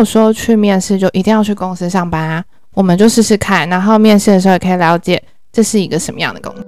有说去面试就一定要去公司上班啊，我们就试试看，然后面试的时候也可以了解这是一个什么样的工作。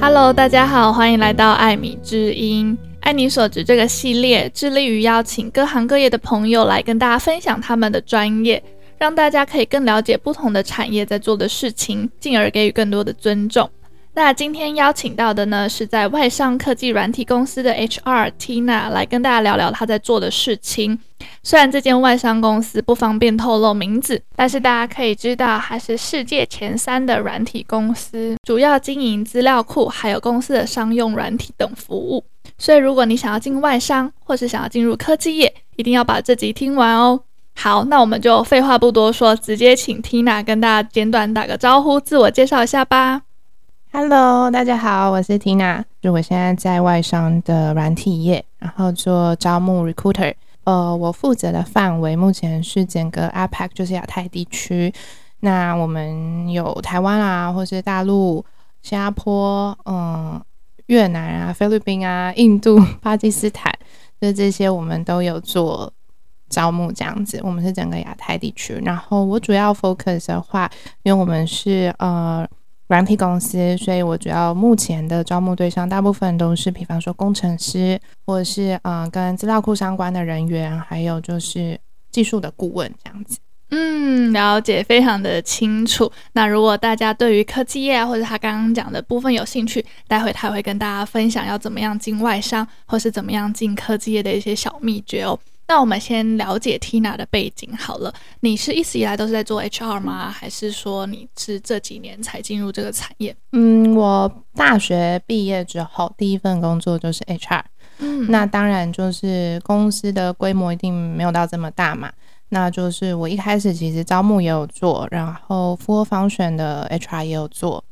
Hello，大家好，欢迎来到艾米之音。爱你所职这个系列致力于邀请各行各业的朋友来跟大家分享他们的专业，让大家可以更了解不同的产业在做的事情，进而给予更多的尊重。那今天邀请到的呢，是在外商科技软体公司的 HR Tina 来跟大家聊聊她在做的事情。虽然这间外商公司不方便透露名字，但是大家可以知道，它是世界前三的软体公司，主要经营资料库，还有公司的商用软体等服务。所以，如果你想要进外商，或是想要进入科技业，一定要把这集听完哦。好，那我们就废话不多说，直接请 Tina 跟大家简短打个招呼，自我介绍一下吧。Hello，大家好，我是 Tina，就我现在在外商的软体业，然后做招募 recruiter。呃，我负责的范围目前是整个 APAC，就是亚太地区。那我们有台湾啊，或是大陆、新加坡、嗯、越南啊、菲律宾啊、印度、巴基斯坦，就这些我们都有做招募这样子。我们是整个亚太地区，然后我主要 focus 的话，因为我们是呃。软体公司，所以我主要目前的招募对象大部分都是，比方说工程师，或者是嗯、呃、跟资料库相关的人员，还有就是技术的顾问这样子。嗯，了解，非常的清楚。那如果大家对于科技业啊或者他刚刚讲的部分有兴趣，待会他会跟大家分享要怎么样进外商，或是怎么样进科技业的一些小秘诀哦。那我们先了解 Tina 的背景好了。你是一直以来都是在做 HR 吗？还是说你是这几年才进入这个产业？嗯，我大学毕业之后第一份工作就是 HR。嗯，那当然就是公司的规模一定没有到这么大嘛。那就是我一开始其实招募也有做，然后 full function 的 HR 也有做，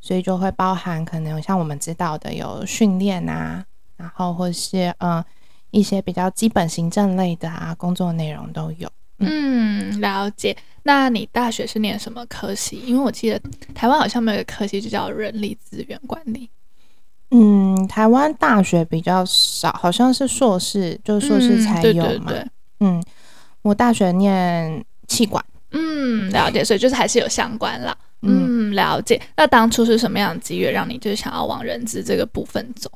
所以就会包含可能像我们知道的有训练啊，然后或是嗯。一些比较基本行政类的啊，工作内容都有。嗯，嗯，了解。那你大学是念什么科系？因为我记得台湾好像没有一个科系就叫人力资源管理。嗯，台湾大学比较少，好像是硕士，就硕士才有嘛。嗯，对对对。嗯，我大学念气管。嗯，了解。所以就是还是有相关啦。嗯，了解。那当初是什么样的机缘让你就是想要往人资这个部分走？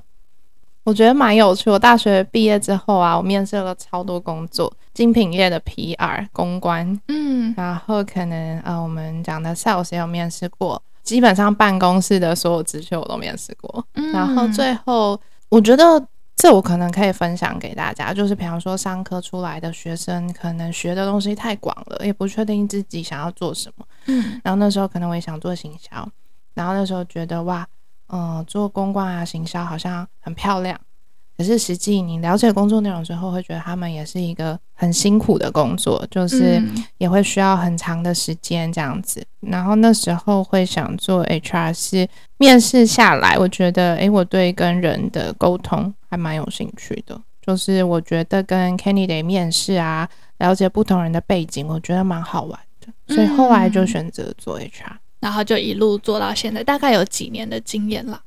我觉得蛮有趣。我大学毕业之后啊，我面试了超多工作，精品业的 PR 公关，嗯，然后可能呃，我们讲的 sales 也有面试过，基本上办公室的所有职缺我都面试过。嗯，然后最后我觉得这我可能可以分享给大家，就是比方说商科出来的学生，可能学的东西太广了，也不确定自己想要做什么。嗯，然后那时候可能我也想做行销，然后那时候觉得哇。嗯，做公关啊，行销好像很漂亮，可是实际你了解工作内容之后，会觉得他们也是一个很辛苦的工作，就是也会需要很长的时间这样子。然后那时候会想做 HR，是面试下来，我觉得，诶，我对跟人的沟通还蛮有兴趣的，就是我觉得跟 candidate 面试啊，了解不同人的背景，我觉得蛮好玩的，所以后来就选择做 HR。然后就一路做到现在，大概有几年的经验了？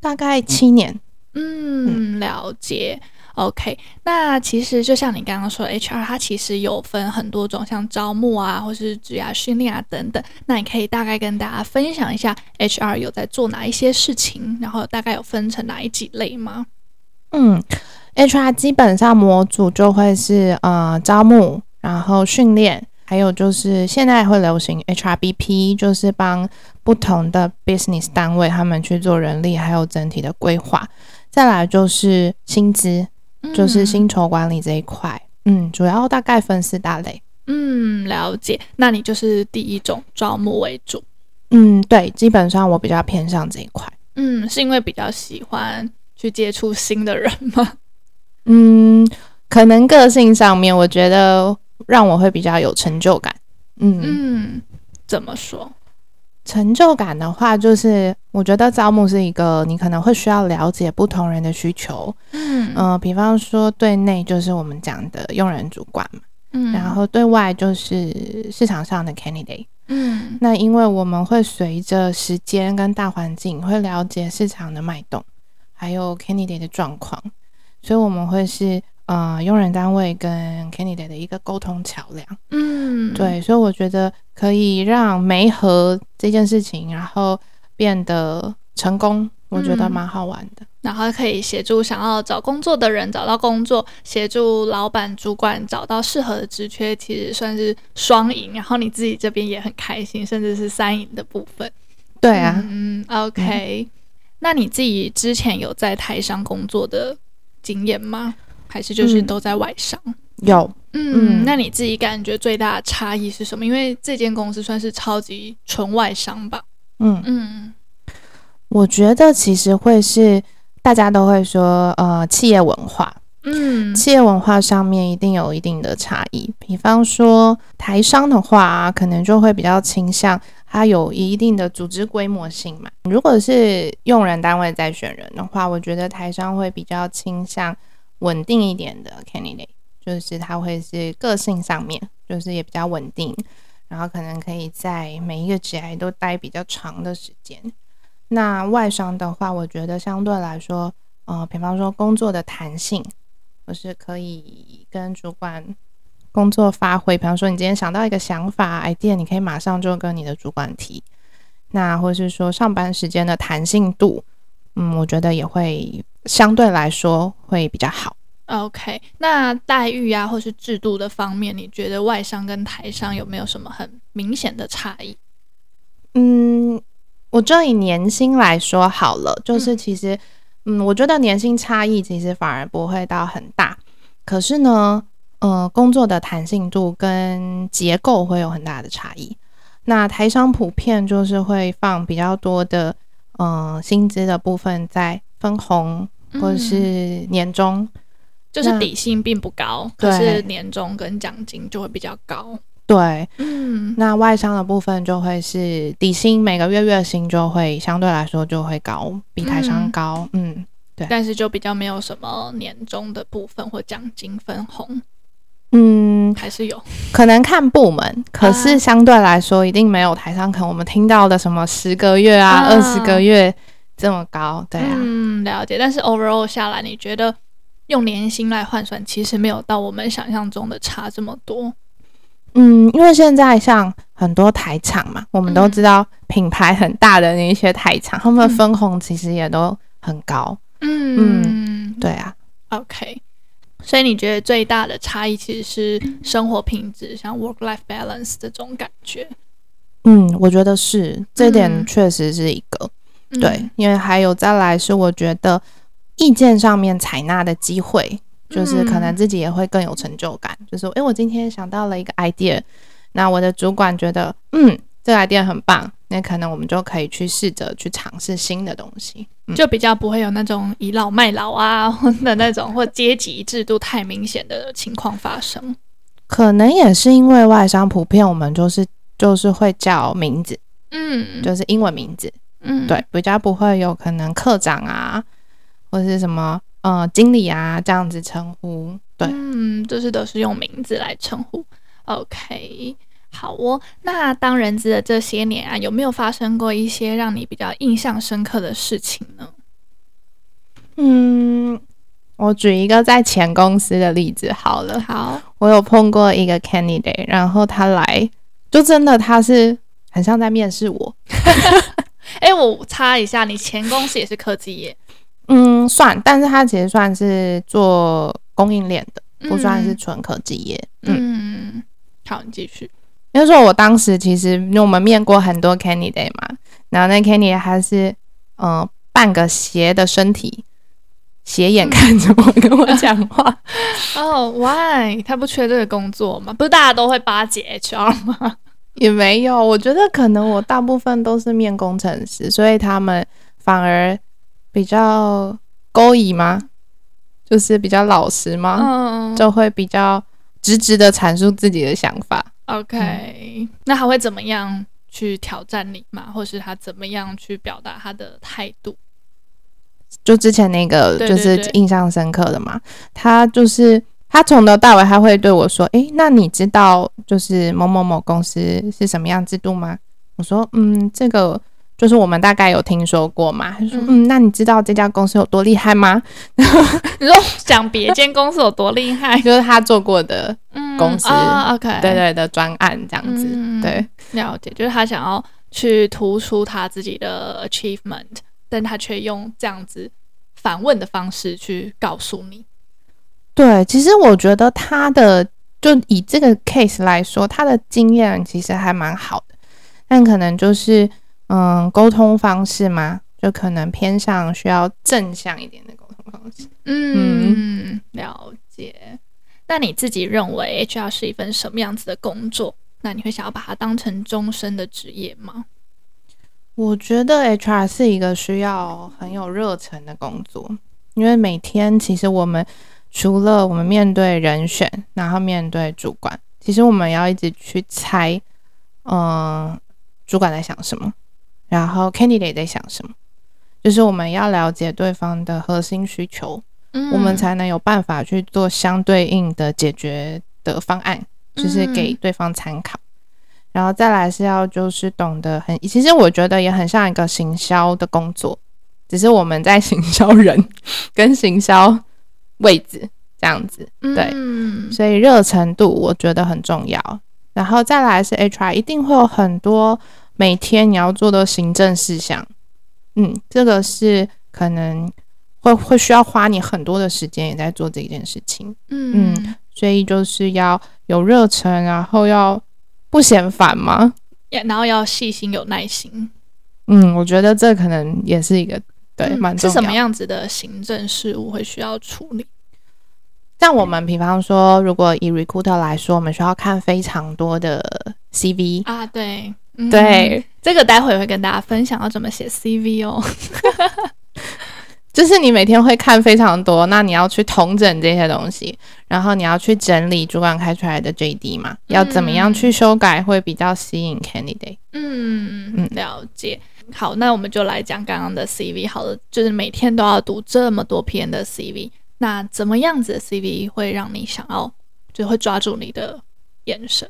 大概七年。嗯，了解。OK，那其实就像你刚刚说，HR 它其实有分很多种，像招募啊，或是职涯训练啊等等。那你可以大概跟大家分享一下，HR 有在做哪一些事情，然后大概有分成哪一几类吗？嗯，HR 基本上模组就会是呃招募，然后训练。还有就是现在会流行 HRBP，就是帮不同的 business 单位他们去做人力，还有整体的规划。再来就是薪资，就是薪酬管理这一块。嗯，主要大概分四大类。嗯，了解。那你就是第一种招募为主。嗯，对，基本上我比较偏向这一块。嗯，是因为比较喜欢去接触新的人吗？嗯，可能个性上面，我觉得。让我会比较有成就感，嗯。嗯，怎么说？成就感的话，就是我觉得招募是一个你可能会需要了解不同人的需求，嗯。嗯、呃，比方说对内就是我们讲的用人主管嘛，嗯，然后对外就是市场上的 candidate，嗯，那因为我们会随着时间跟大环境，会了解市场的脉动，还有 candidate 的状况，所以我们会是呃用人单位跟 candidate 的一个沟通桥梁。嗯，对，所以我觉得可以让媒合这件事情，然后变得成功，我觉得蛮好玩的。嗯然后可以协助想要找工作的人找到工作，协助老板主管找到适合的职缺，其实算是双赢。然后你自己这边也很开心，甚至是三赢的部分。对啊，嗯，OK。嗯，那你自己之前有在台商工作的经验吗？还是就是都在外商？嗯，有，嗯，嗯，那你自己感觉最大的差异是什么？因为这间公司算是超级纯外商吧。嗯嗯，我觉得其实会是。大家都会说，呃，企业文化，嗯，企业文化上面一定有一定的差异。比方说，台商的话，可能就会比较倾向它有一定的组织规模性嘛。如果是用人单位在选人的话，我觉得台商会比较倾向稳定一点的 candidate，就是他会是个性上面，就是也比较稳定，然后可能可以在每一个职涯都待比较长的时间。那外商的话，我觉得相对来说，呃，比方说工作的弹性，或是可以跟主管工作发挥。比方说，你今天想到一个想法、idea，你可以马上就跟你的主管提。那或是说上班时间的弹性度，嗯，我觉得也会相对来说会比较好。OK，那待遇啊，或是制度的方面，你觉得外商跟台商有没有什么很明显的差异？嗯。我就以年薪来说好了，就是其实，嗯，我觉得年薪差异其实反而不会到很大，可是呢，呃，工作的弹性度跟结构会有很大的差异。那台商普遍就是会放比较多的，呃，薪资的部分在分红或者是年终，嗯，就是底薪并不高，可是年终跟奖金就会比较高。对，嗯，那外商的部分就会是底薪，每个月月薪就会相对来说就会高，比台商高，嗯，嗯，对，但是就比较没有什么年终的部分或奖金分红，嗯，还是有，可能看部门，可是相对来说一定没有台上可能我们听到的什么十个月啊、二十个月这么高，对啊，嗯，了解。但是 overall 下来，你觉得用年薪来换算，其实没有到我们想象中的差这么多。嗯，因为现在像很多台厂嘛，我们都知道品牌很大的那一些台厂，嗯、他们的分红其实也都很高。嗯嗯，对啊。OK，所以你觉得最大的差异其实是生活品质，像 work-life balance 这种感觉？嗯，我觉得是，这点确实是一个、嗯、对，因为还有再来是我觉得意见上面采纳的机会。就是可能自己也会更有成就感，嗯、就是哎，我今天想到了一个 idea，那我的主管觉得，嗯，这个 idea 很棒，那可能我们就可以去试着去尝试新的东西，嗯、就比较不会有那种倚老卖老啊，或者那种或阶级制度太明显的情况发生。可能也是因为外商普遍我们就是就是会叫名字，嗯，就是英文名字，嗯，对，比较不会有可能课长啊，或者是什么。呃，经理啊，这样子称呼，对，嗯，就是都是用名字来称呼。OK，好哦。那当人资的这些年啊，有没有发生过一些让你比较印象深刻的事情呢？嗯，我举一个在前公司的例子好了。好，我有碰过一个 candidate，然后他来，就真的他是很像在面试我。哎、欸，我插一下，你前公司也是科技业？嗯，算，但是他其实算是做供应链的，不算是纯科技业。嗯，嗯，好，你继续。因为说我当时其实因为我们面过很多 candidate 嘛，然后那 candidate 还是嗯、呃、半个斜的身体，斜眼看着我跟我讲话。哦、oh,，why？他不缺这个工作吗？不是大家都会巴结 HR 吗？也没有，我觉得可能我大部分都是面工程师，所以他们反而。比较勾引吗？就是比较老实吗？嗯，就会比较直直的阐述自己的想法。OK，嗯，那他会怎么样去挑战你嘛？或是他怎么样去表达他的态度？就之前那个就是印象深刻的嘛，他就是他从头到尾他会对我说：“诶，那你知道就是某某某公司是什么样制度吗？”我说：“嗯，这个就是我们大概有听说过嘛。”他说：“嗯，那你知道这家公司有多厉害吗？” 你说讲别间公司有多厉害，就是他做过的公司、嗯哦、，OK，对对的专案这样子，嗯、对，了解，就是他想要去突出他自己的 achievement，但他却用这样子反问的方式去告诉你。对，其实我觉得他的就以这个 case 来说，他的经验其实还蛮好的，但可能就是嗯，沟通方式吗，就可能偏向需要正向一点的沟通方式。嗯，嗯，了解。那你自己认为 HR 是一份什么样子的工作？那你会想要把它当成终身的职业吗？我觉得 HR 是一个需要很有热忱的工作，因为每天其实我们。除了我们面对人选，然后面对主管，其实我们要一直去猜，嗯、呃，主管在想什么，然后 candidate 在想什么，就是我们要了解对方的核心需求，嗯，我们才能有办法去做相对应的解决的方案，就是给对方参考。嗯、然后再来是要就是懂得很，其实我觉得也很像一个行销的工作，只是我们在行销人 跟行销。位置这样子，对，嗯、所以热程度我觉得很重要。然后再来是 HR，一定会有很多每天你要做的行政事项，嗯，这个是可能会会需要花你很多的时间也在做这件事情，嗯，嗯，所以就是要有热忱，然后要不嫌烦吗？然后要细心有耐心，嗯，我觉得这可能也是一个。对，蛮是什么样子的行政事务会需要处理？像我们比方说，如果以 recruiter 来说，我们需要看非常多的 CV 啊，对，对，嗯，这个待会会跟大家分享要怎么写 CV 哦。就是你每天会看非常多，那你要去统整这些东西，然后你要去整理主管开出来的 JD 嘛，要怎么样去修改会比较吸引 candidate？嗯嗯，了解。好，那我们就来讲刚刚的 CV。好了，就是每天都要读这么多篇的 CV，那怎么样子的 CV 会让你想要，就会抓住你的眼神？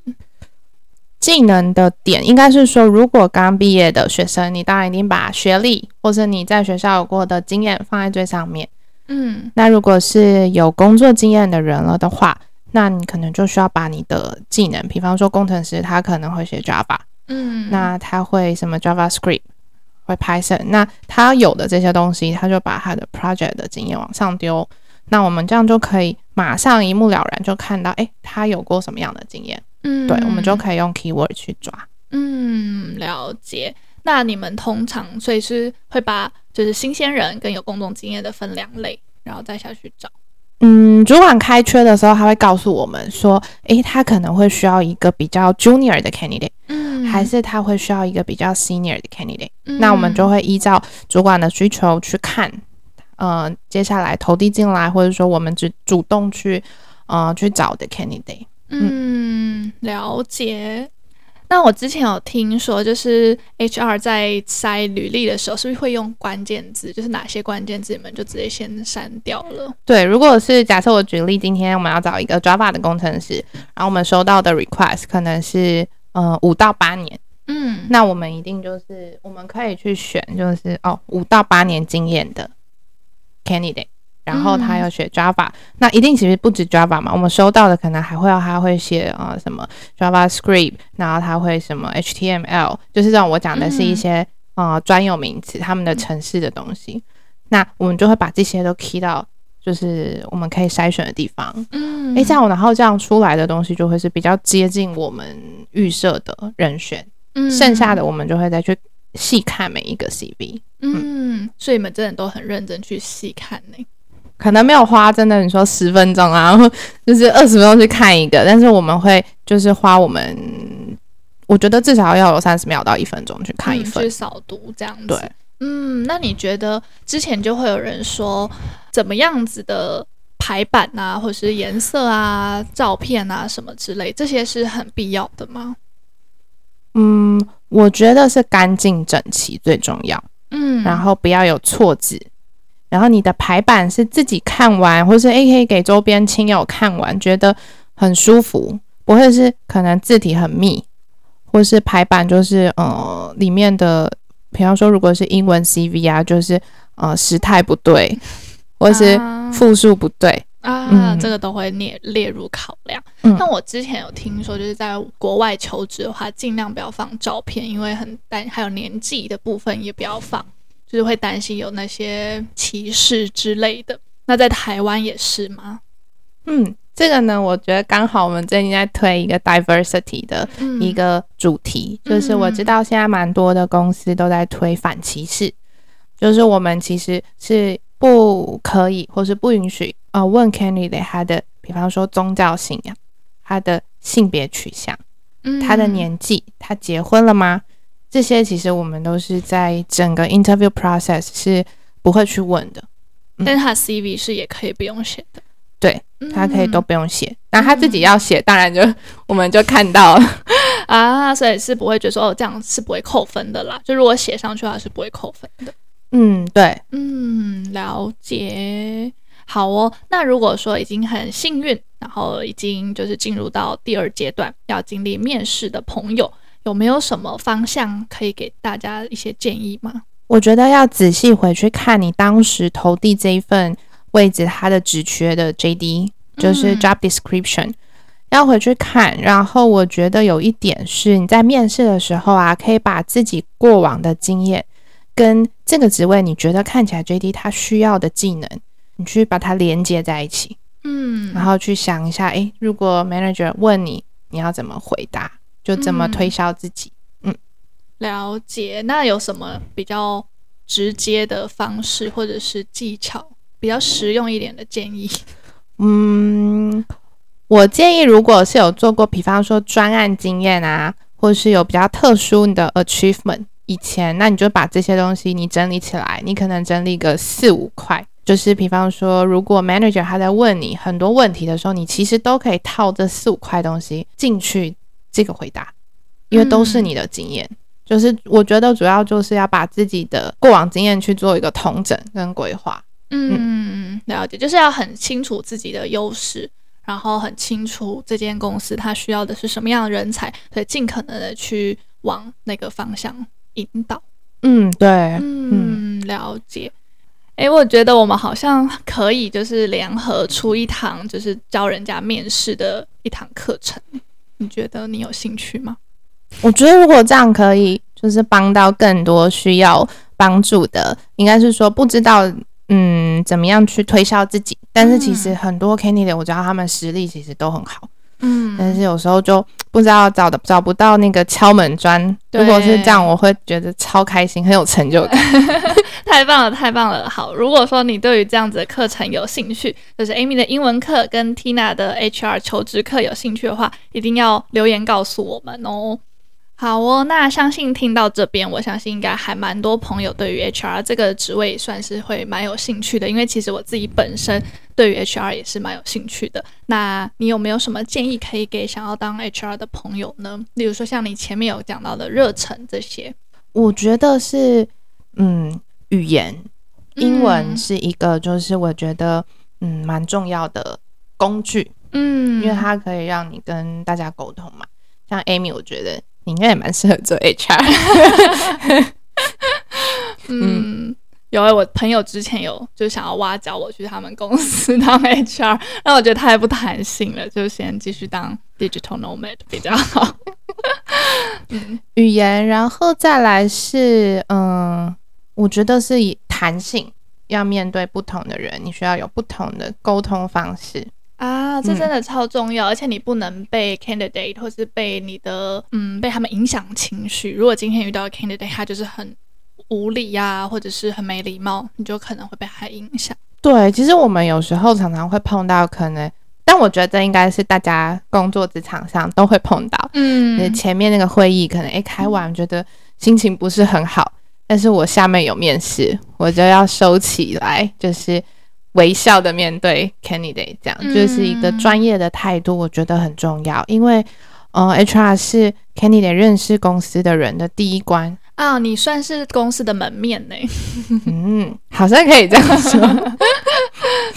技能的点应该是说，如果刚毕业的学生，你当然一定把学历或者你在学校有过的经验放在最上面。嗯，那如果是有工作经验的人了的话，那你可能就需要把你的技能，比方说工程师，他可能会写 Java，嗯，那他会什么 JavaScript。会 Python，那他有的这些东西，他就把他的 project 的经验往上丢，那我们这样就可以马上一目了然就看到，哎，他有过什么样的经验？嗯，对，我们就可以用 keyword 去抓。嗯，了解。那你们通常所以是会把就是新鲜人跟有工作经验的分两类，然后再下去找。嗯，主管开缺的时候，他会告诉我们说，诶，他可能会需要一个比较 junior 的 candidate，嗯，还是他会需要一个比较 senior 的 candidate，嗯。那我们就会依照主管的需求去看，呃，接下来投递进来，或者说我们只主动去，呃，去找的 candidate。嗯，了解。那我之前有听说，就是 HR 在筛履历的时候，是不是会用关键字？就是哪些关键字，你们就直接先删掉了？对，如果是假设我举例，今天我们要找一个 Java 的工程师，然后我们收到的 request 可能是呃五到八年，嗯，那我们一定就是我们可以去选，就是哦五到八年经验的 candidate。然后他要学 Java，、嗯、那一定其实不止 Java 嘛，我们收到的可能还会要他会写啊、呃、什么 JavaScript，然后他会什么 HTML，就是让我讲的是一些啊、嗯呃、专有名词，他们的城市的东西、嗯。那我们就会把这些都 key 到就是我们可以筛选的地方。嗯，诶，这样然后这样出来的东西就会是比较接近我们预设的人选。嗯，剩下的我们就会再去细看每一个 CV。嗯，嗯，所以你们真的都很认真去细看呢。可能没有花真的你说十分钟啊，然 后就是二十分钟去看一个，但是我们会就是花我们，我觉得至少要有三十秒到一分钟去看一份，嗯、去扫读这样子。对，嗯，那你觉得之前就会有人说怎么样子的排版啊，或者是颜色啊、照片啊什么之类，这些是很必要的吗？嗯，我觉得是干净整齐最重要。嗯，然后不要有错字。然后你的排版是自己看完，或是 A 可以给周边亲友看完，觉得很舒服，不会是可能字体很密，或是排版就是呃里面的，比方说如果是英文 CV 啊，就是呃时态不对，或是复数不对。啊，嗯、这个都会列列入考量。那、嗯、我之前有听说，就是在国外求职的话，尽量不要放照片，因为很担，还有年纪的部分也不要放，就是会担心有那些歧视之类的。那在台湾也是吗？嗯，这个呢，我觉得刚好我们最近在推一个 diversity 的一个主题，嗯、就是我知道现在蛮多的公司都在推反歧视，就是我们其实是。不可以，或是不允许，呃，问 candidate 他的，比方说宗教信仰，他的性别取向，嗯，他的年纪，他结婚了吗？这些其实我们都是在整个 interview process 是不会去问的。嗯、但他 CV 是也可以不用写的，对，他可以都不用写，那、嗯、他自己要写，当然就 我们就看到了 啊，所以是不会觉得说哦，这样是不会扣分的啦。就如果写上去的话，是不会扣分的。嗯，对，嗯，了解，好哦。那如果说已经很幸运，然后已经就是进入到第二阶段要经历面试的朋友，有没有什么方向可以给大家一些建议吗？我觉得要仔细回去看你当时投递这一份位置它的职缺的 JD，就是 job description，嗯，要回去看。然后我觉得有一点是你在面试的时候啊，可以把自己过往的经验。跟这个职位，你觉得看起来 JD 它需要的技能，你去把它连接在一起，嗯，然后去想一下，诶，如果 manager 问你，你要怎么回答，就怎么推销自己，嗯，嗯，了解。那有什么比较直接的方式，或者是技巧，比较实用一点的建议？嗯，我建议，如果是有做过，比方说专案经验啊，或是有比较特殊的 achievement。以前，那你就把这些东西你整理起来，你可能整理个四五块，就是比方说，如果 manager 他在问你很多问题的时候，你其实都可以套这四五块东西进去这个回答，因为都是你的经验。嗯、就是我觉得主要就是要把自己的过往经验去做一个统整跟规划。嗯嗯，了解，就是要很清楚自己的优势，然后很清楚这间公司它需要的是什么样的人才，所以尽可能的去往那个方向。引导，嗯，对，嗯，了解。哎，我觉得我们好像可以就是联合出一堂，就是教人家面试的一堂课程。你觉得你有兴趣吗？我觉得如果这样可以，就是帮到更多需要帮助的，应该是说不知道嗯怎么样去推销自己，但是其实很多 candidate 我知道他们实力其实都很好。嗯，但是有时候就不知道找的找不到那个敲门砖。如果是这样，我会觉得超开心，很有成就感。太棒了，太棒了！好，如果说你对于这样子的课程有兴趣，就是 Amy 的英文课跟 Tina 的 HR 求职课有兴趣的话，一定要留言告诉我们哦。好哦，那相信听到这边，我相信应该还蛮多朋友对于 HR 这个职位算是会蛮有兴趣的，因为其实我自己本身对于 HR 也是蛮有兴趣的。那你有没有什么建议可以给想要当 HR 的朋友呢？例如说像你前面有讲到的热忱这些，我觉得是，嗯，语言，英文是一个，就是我觉得嗯蛮重要的工具，嗯，因为它可以让你跟大家沟通嘛。像 Amy，我觉得。你应该也蛮适合做 HR。嗯，有诶，我朋友之前有就想要挖角我去他们公司当 HR，那我觉得太不弹性了，就先继续当 digital nomad 比较好。嗯，语言，然后再来是，嗯，我觉得是以弹性，要面对不同的人，你需要有不同的沟通方式。啊，这真的超重要，嗯、而且你不能被 candidate 或是被你的嗯被他们影响情绪。如果今天遇到 candidate，他就是很无理呀、啊，或者是很没礼貌，你就可能会被他影响。对，其实我们有时候常常会碰到可能，但我觉得这应该是大家工作职场上都会碰到。嗯，前面那个会议可能诶开完觉得心情不是很好，但是我下面有面试，我就要收起来，就是。微笑的面对 candidate，这样就是一个专业的态度，我觉得很重要。因为，呃，HR 是 candidate 认识公司的人的第一关啊，你算是公司的门面呢。嗯，好像可以这样说。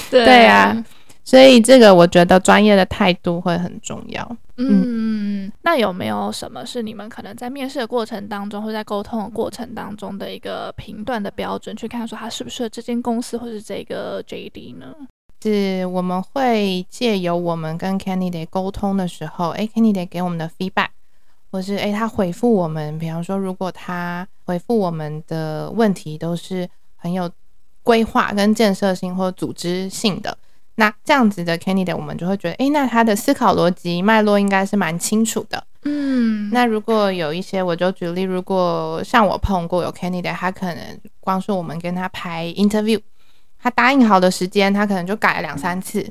对对啊，所以这个我觉得专业的态度会很重要。嗯，嗯，那有没有什么是你们可能在面试的过程当中，或在沟通的过程当中的一个评断的标准，去看说他适不适合这间公司或是这个 JD 呢？是我们会借由我们跟 candidate 沟通的时候，诶，candidate 给我们的 feedback。或是诶，他回复我们，比方说，如果他回复我们的问题都是很有规划跟建设性或组织性的，那这样子的 candidate 我们就会觉得，诶，那他的思考逻辑脉络应该是蛮清楚的。嗯，那如果有一些，我就举例，如果像我碰过有 candidate，他可能光是我们跟他排 interview，他答应好的时间，他可能就改了两三次，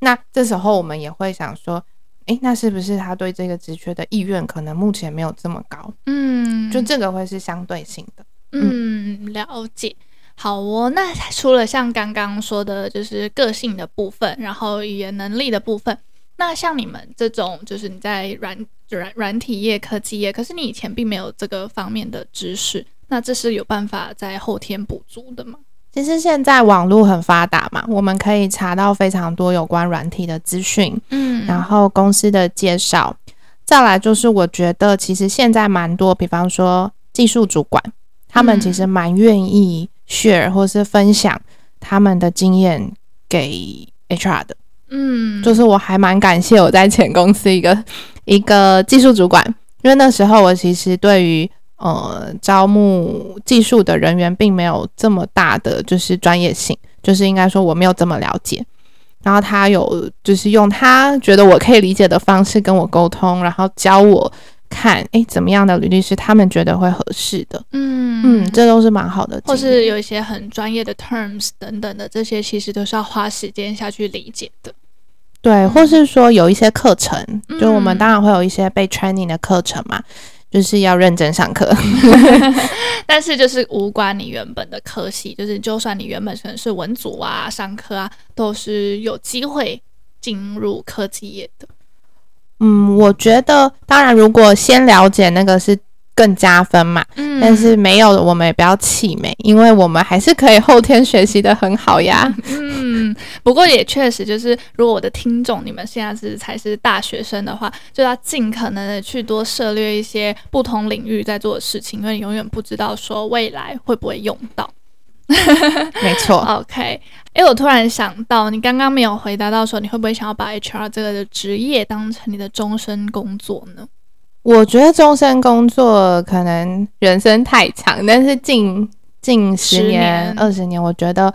那这时候我们也会想说。诶，那是不是他对这个职缺的意愿可能目前没有这么高？嗯，就这个会是相对性的。嗯，了解。好哦，那除了像刚刚说的，就是个性的部分，然后语言能力的部分，那像你们这种，就是你在软软软体业、科技业，可是你以前并没有这个方面的知识，那这是有办法在后天补足的吗？其实现在网络很发达嘛，我们可以查到非常多有关软体的资讯，嗯，然后公司的介绍，再来就是我觉得其实现在蛮多，比方说技术主管，他们其实蛮愿意 share 或是分享他们的经验给 HR 的，嗯，就是我还蛮感谢我在前公司一个一个技术主管，因为那时候我其实对于呃，招募技术的人员并没有这么大的就是专业性，就是应该说我没有这么了解。然后他有就是用他觉得我可以理解的方式跟我沟通，然后教我看，哎，怎么样的履历是他们觉得会合适的。嗯嗯，这都是蛮好的。或是有一些很专业的 terms 等等的，这些其实都是要花时间下去理解的。对，或是说有一些课程，嗯、就我们当然会有一些被 training 的课程嘛。就是要认真上课，但是就是无关你原本的科系，就是就算你原本可能是文组啊，商科啊，都是有机会进入科技业的。嗯，我觉得当然，如果先了解那个是更加分嘛。嗯，但是没有的，我们也不要气馁，因为我们还是可以后天学习的很好呀。嗯。嗯，不过也确实就是，如果我的听众你们现在是才是大学生的话，就要尽可能的去多涉猎一些不同领域在做的事情，因为你永远不知道说未来会不会用到。没错。OK，哎、欸，我突然想到，你刚刚没有回答到说，你会不会想要把 HR 这个的职业当成你的终身工作呢？我觉得终身工作可能人生太长，但是近近十年、二十年，年，我觉得。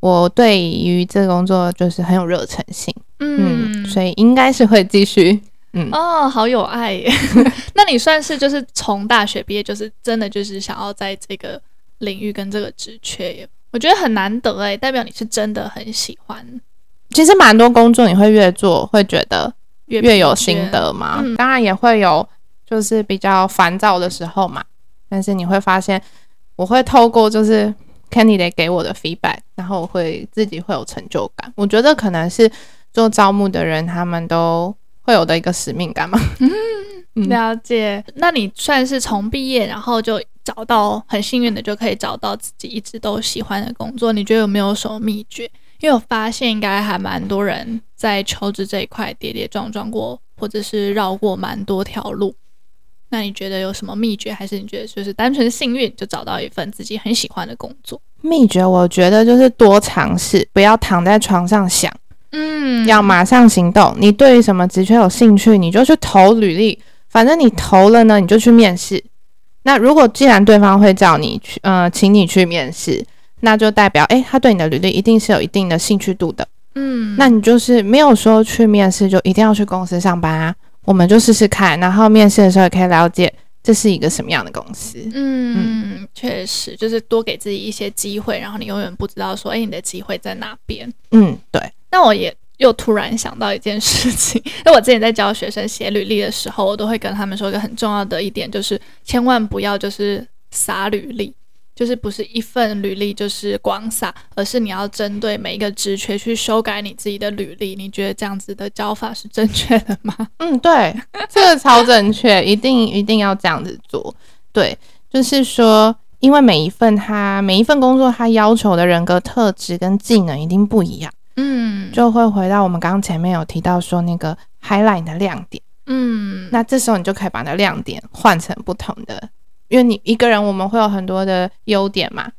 我对于这个工作就是很有热忱性，嗯，嗯，所以应该是会继续，嗯，哦，好有爱耶。那你算是就是从大学毕业，就是真的就是想要在这个领域跟这个职缺也，我觉得很难得哎，代表你是真的很喜欢。其实蛮多工作你会越做会觉得越越有心得嘛，嗯，当然也会有就是比较烦躁的时候嘛，但是你会发现我会透过就是。Candidate 给我的 feedback，然后我会自己会有成就感。我觉得可能是做招募的人，他们都会有的一个使命感嘛。嗯，了解。那你算是从毕业，然后就找到很幸运的，就可以找到自己一直都喜欢的工作。你觉得有没有什么秘诀？因为我发现应该还蛮多人在求职这一块跌跌撞撞过，或者是绕过蛮多条路。那你觉得有什么秘诀，还是你觉得就是单纯幸运就找到一份自己很喜欢的工作？秘诀我觉得就是多尝试，不要躺在床上想，嗯，要马上行动。你对于什么职缺有兴趣，你就去投履历。反正你投了呢，你就去面试。那如果既然对方会叫你去，呃，请你去面试，那就代表，诶，他对你的履历一定是有一定的兴趣度的。嗯，那你就是没有说去面试就一定要去公司上班啊。我们就试试看，然后面试的时候也可以了解这是一个什么样的公司。嗯，嗯，确实，就是多给自己一些机会，然后你永远不知道说，哎，你的机会在哪边。嗯，对。那我也又突然想到一件事情，那我之前在教学生写履历的时候，我都会跟他们说一个很重要的一点，就是千万不要就是撒履历。就是不是一份履历就是光撒，而是你要针对每一个职缺去修改你自己的履历。你觉得这样子的教法是正确的吗？嗯，对，这个超正确，一定一定要这样子做。对，就是说，因为每一份他每一份工作，他要求的人格特质跟技能一定不一样。嗯，就会回到我们刚刚前面有提到说那个 highlight 的亮点。嗯，那这时候你就可以把那亮点换成不同的，因为你一个人我们会有很多的优点嘛，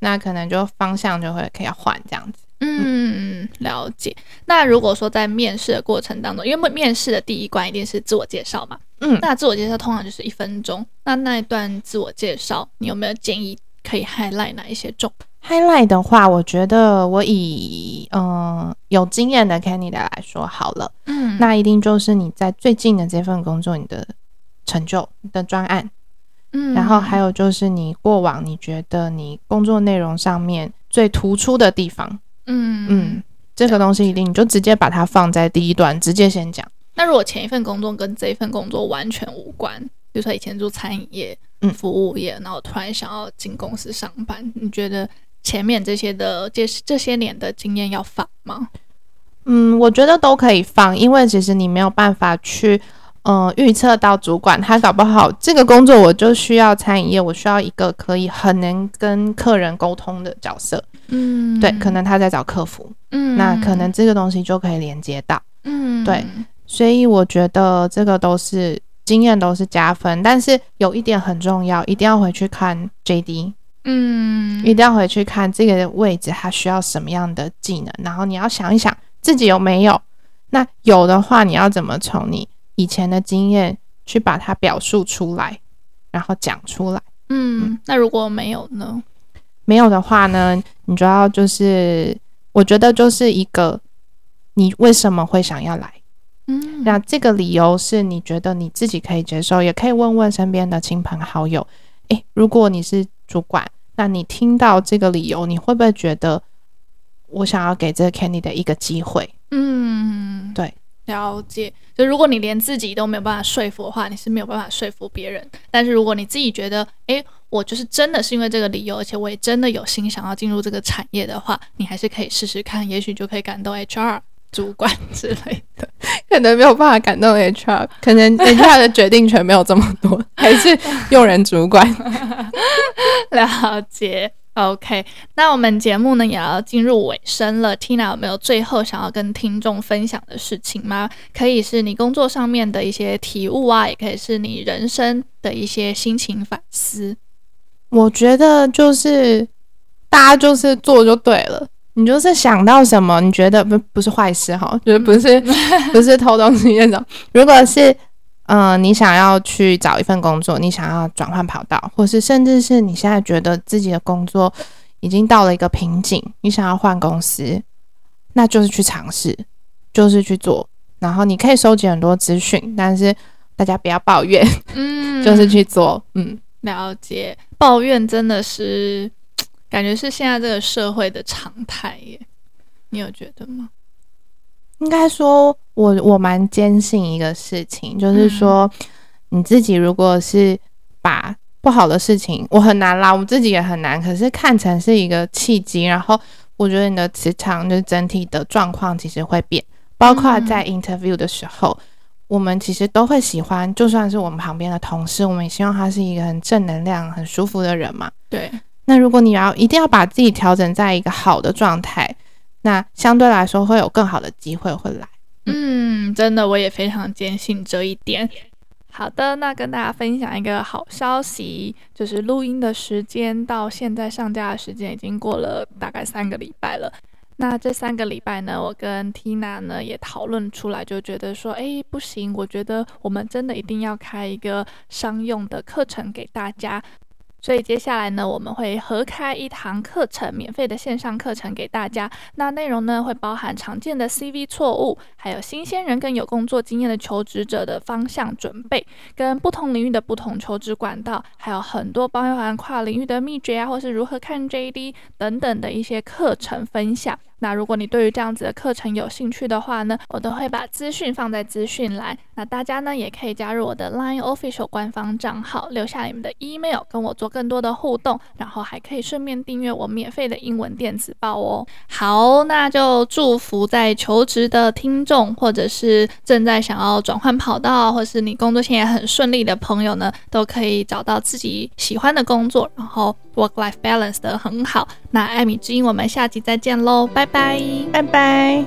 那可能就方向就会可以换这样子。嗯，了解。那如果说在面试的过程当中，因为面试的第一关一定是自我介绍嘛，嗯，那自我介绍通常就是一分钟。那那一段自我介绍，你有没有建议可以 highlight 哪一些重？highlight 的话，我觉得我以嗯、呃、有经验的 candidate 来说好了，嗯，那一定就是你在最近的这份工作，你的成就你的专案，嗯，然后还有就是你过往你觉得你工作内容上面最突出的地方。嗯嗯，这个东西一定你就直接把它放在第一段，直接先讲。那如果前一份工作跟这一份工作完全无关，比如说以前做餐饮业、嗯，服务业，然后突然想要进公司上班，你觉得前面这些的这这些年的经验要放吗？嗯，我觉得都可以放，因为其实你没有办法去。嗯、呃，预测到主管他搞不好这个工作，我就需要餐饮业，我需要一个可以很能跟客人沟通的角色。嗯，对，可能他在找客服。嗯，那可能这个东西就可以连接到。嗯，对，所以我觉得这个都是经验，都是加分。但是有一点很重要，一定要回去看 JD。嗯，一定要回去看这个位置，它需要什么样的技能，然后你要想一想自己有没有。那有的话，你要怎么从你。以前的经验去把它表述出来，然后讲出来。嗯，那如果没有呢？没有的话呢？你主要就是，我觉得就是一个，你为什么会想要来？嗯，那这个理由是你觉得你自己可以接受，也可以问问身边的亲朋好友。诶，如果你是主管，那你听到这个理由，你会不会觉得我想要给这个 candidate 一个机会？嗯，对。了解，就如果你连自己都没有办法说服的话，你是没有办法说服别人。但是如果你自己觉得，诶，我就是真的是因为这个理由，而且我也真的有心想要进入这个产业的话，你还是可以试试看，也许就可以感动 HR 主管之类的。可能没有办法感动 HR，可能 HR 的决定权没有这么多，还是用人主管。了解。OK，那我们节目呢也要进入尾声了。Tina 有没有最后想要跟听众分享的事情吗？可以是你工作上面的一些体悟啊，也可以是你人生的一些心情反思。我觉得就是大家就是做就对了，你就是想到什么，你觉得不不是坏事哈，就是不是 不是偷东西那种。如果是嗯、呃，你想要去找一份工作，你想要转换跑道，或是甚至是你现在觉得自己的工作已经到了一个瓶颈，你想要换公司，那就是去尝试，就是去做。然后你可以收集很多资讯，但是大家不要抱怨，嗯，就是去做，嗯，了解。抱怨真的是感觉是现在这个社会的常态耶，你有觉得吗？应该说，我我蛮坚信一个事情，就是说，你自己如果是把不好的事情，我很难啦，我自己也很难，可是看成是一个契机，然后我觉得你的磁场就是整体的状况其实会变，包括在 interview 的时候，我们其实都会喜欢，就算是我们旁边的同事，我们也希望他是一个很正能量、很舒服的人嘛。对。那如果你要一定要把自己调整在一个好的状态。那相对来说会有更好的机会会来，嗯，真的我也非常坚信这一点。好的，那跟大家分享一个好消息，就是录音的时间到现在上架的时间已经过了大概三个礼拜了。那这三个礼拜呢，我跟 Tina 呢也讨论出来，就觉得说，哎，不行，我觉得我们真的一定要开一个商用的课程给大家。所以接下来呢，我们会合开一堂课程，免费的线上课程给大家。那内容呢，会包含常见的 CV 错误，还有新鲜人跟有工作经验的求职者的方向准备，跟不同领域的不同求职管道，还有很多包含跨领域的秘诀啊，或是如何看 JD 等等的一些课程分享。那如果你对于这样子的课程有兴趣的话呢，我都会把资讯放在资讯栏。那大家呢也可以加入我的 Line Official 官方账号，留下你们的 email，跟我做更多的互动，然后还可以顺便订阅我免费的英文电子报哦。好，那就祝福在求职的听众，或者是正在想要转换跑道，或是你工作现在很顺利的朋友呢，都可以找到自己喜欢的工作，然后 work life balance 的很好。那艾米之音，我们下集再见喽，拜拜，拜拜。